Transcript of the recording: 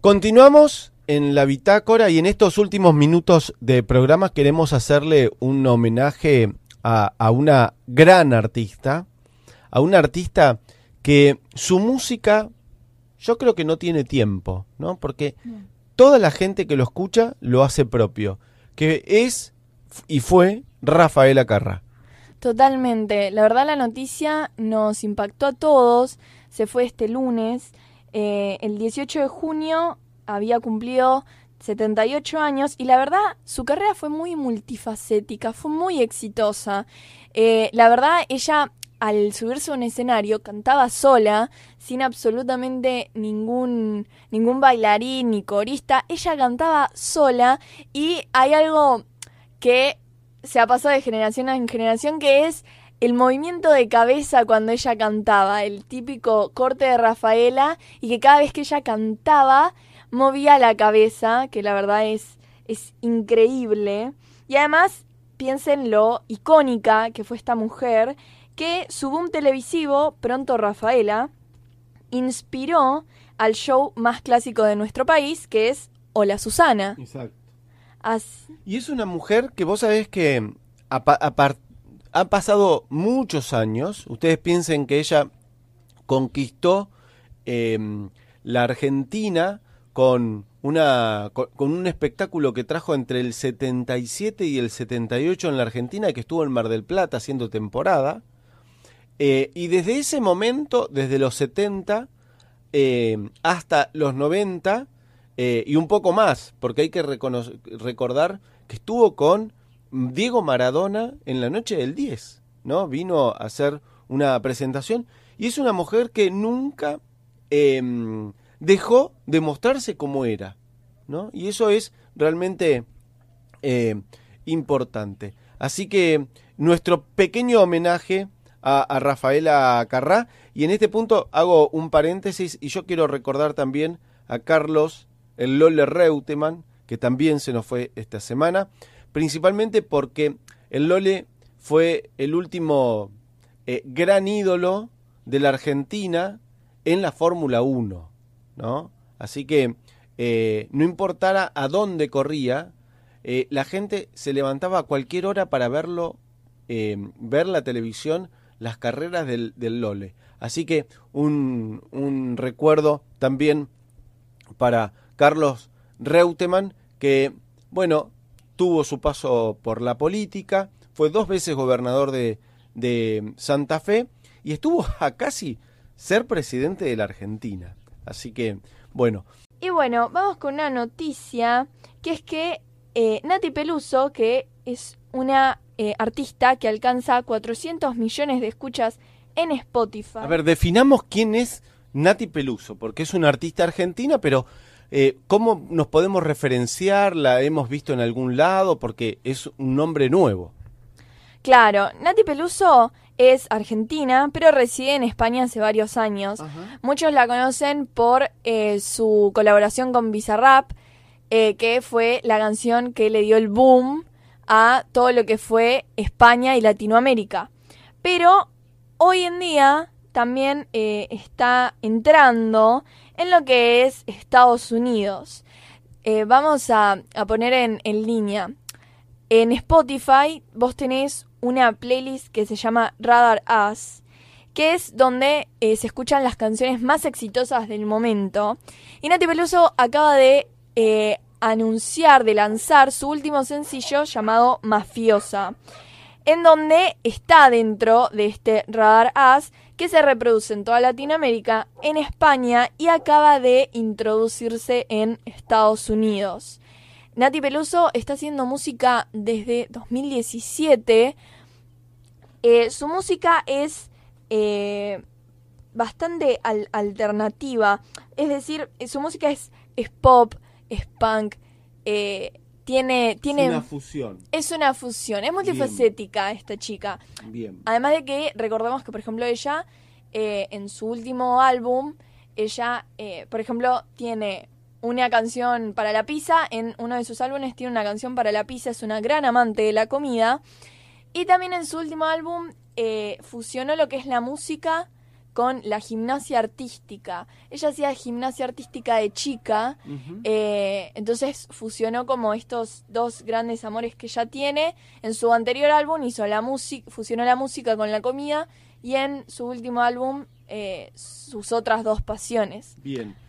Continuamos en la bitácora y en estos últimos minutos de programa queremos hacerle un homenaje a, a una gran artista, a una artista que su música yo creo que no tiene tiempo, ¿no? Porque toda la gente que lo escucha lo hace propio, que es y fue Rafaela Carrá. Totalmente. La verdad la noticia nos impactó a todos. Se fue este lunes. Eh, el 18 de junio había cumplido 78 años y la verdad su carrera fue muy multifacética, fue muy exitosa. Eh, la verdad ella al subirse a un escenario cantaba sola, sin absolutamente ningún, ningún bailarín ni corista. Ella cantaba sola y hay algo que se ha pasado de generación en generación, que es el movimiento de cabeza cuando ella cantaba, el típico corte de Rafaela, y que cada vez que ella cantaba movía la cabeza, que la verdad es, es increíble. Y además, piensen lo icónica que fue esta mujer, que su boom televisivo, Pronto Rafaela, inspiró al show más clásico de nuestro país, que es Hola Susana. Exacto. Y es una mujer que vos sabés que ha pasado muchos años. Ustedes piensen que ella conquistó em, la Argentina con, una, con, un espectáculo que trajo entre el 77 y el 78 en la Argentina, que estuvo en Mar del Plata haciendo temporada. Eh, y desde ese momento, desde los 70 eh, hasta los 90, eh, y un poco más, porque hay que recordar que estuvo con Diego Maradona en la noche del 10, ¿no? Vino a hacer una presentación y es una mujer que nunca em, dejó de mostrarse como era, ¿no? Y eso es realmente eh, importante. Así que nuestro pequeño homenaje a, a, Rafaela Carrá. Y en este punto hago un paréntesis y yo quiero recordar también a Carlos el Lole Reutemann, que también se nos fue esta semana, principalmente porque el Lole fue el último eh, gran ídolo de la Argentina en la Fórmula 1, ¿no? Así que eh, no importara a dónde corría, eh, la gente se levantaba a cualquier hora para verlo, ver la televisión, las carreras del, del Lole. Así que un, un recuerdo también para Carlos Reutemann, que, bueno, tuvo su paso por la política, fue dos veces gobernador de, de Santa Fe y estuvo a casi ser presidente de la Argentina. Así que, bueno. Y bueno, vamos con una noticia, que es que eh, Nati Peluso, que es una eh, artista que alcanza 400 millones de escuchas en Spotify. A ver, definamos quién es Nati Peluso, porque es una artista argentina, pero eh, ¿Cómo nos podemos referenciar? ¿La hemos visto en algún lado? Porque es un nombre nuevo. Claro, Nati Peluso es argentina, pero reside en España hace varios años. Muchos la conocen por eh, su colaboración con Bizarrap, eh, que fue la canción que le dio el boom a todo lo que fue España y Latinoamérica. Pero hoy en día también está entrando en lo que es Estados Unidos. Eh, vamos a, poner en, línea. En Spotify vos tenés una playlist que se llama Radar Us, que es donde eh, se escuchan las canciones más exitosas del momento. Y Nati Peluso acaba de eh, anunciar, de lanzar su último sencillo llamado Mafiosa, en donde está dentro de este Radar Us que se reproduce en toda Latinoamérica, en España y acaba de introducirse en Estados Unidos. Nati Peluso está haciendo música desde 2017. Eh, su música es eh, bastante alternativa. Es decir, su música es, pop, es punk, eh, tiene, tiene, es una fusión. Es una fusión. Es multifacética esta chica. Bien. Además de que recordemos que, por ejemplo, ella, eh, en su último álbum, ella, eh, por ejemplo, tiene una canción para la pizza. En uno de sus álbumes tiene una canción para la pizza. Es una gran amante de la comida. Y también en su último álbum eh, fusionó lo que es la música con la gimnasia artística. Ella hacía gimnasia artística de chica, eh, entonces fusionó como estos dos grandes amores que ella tiene. En su anterior álbum hizo la música, fusionó la música con la comida y en su último álbum eh, sus otras dos pasiones. Bien.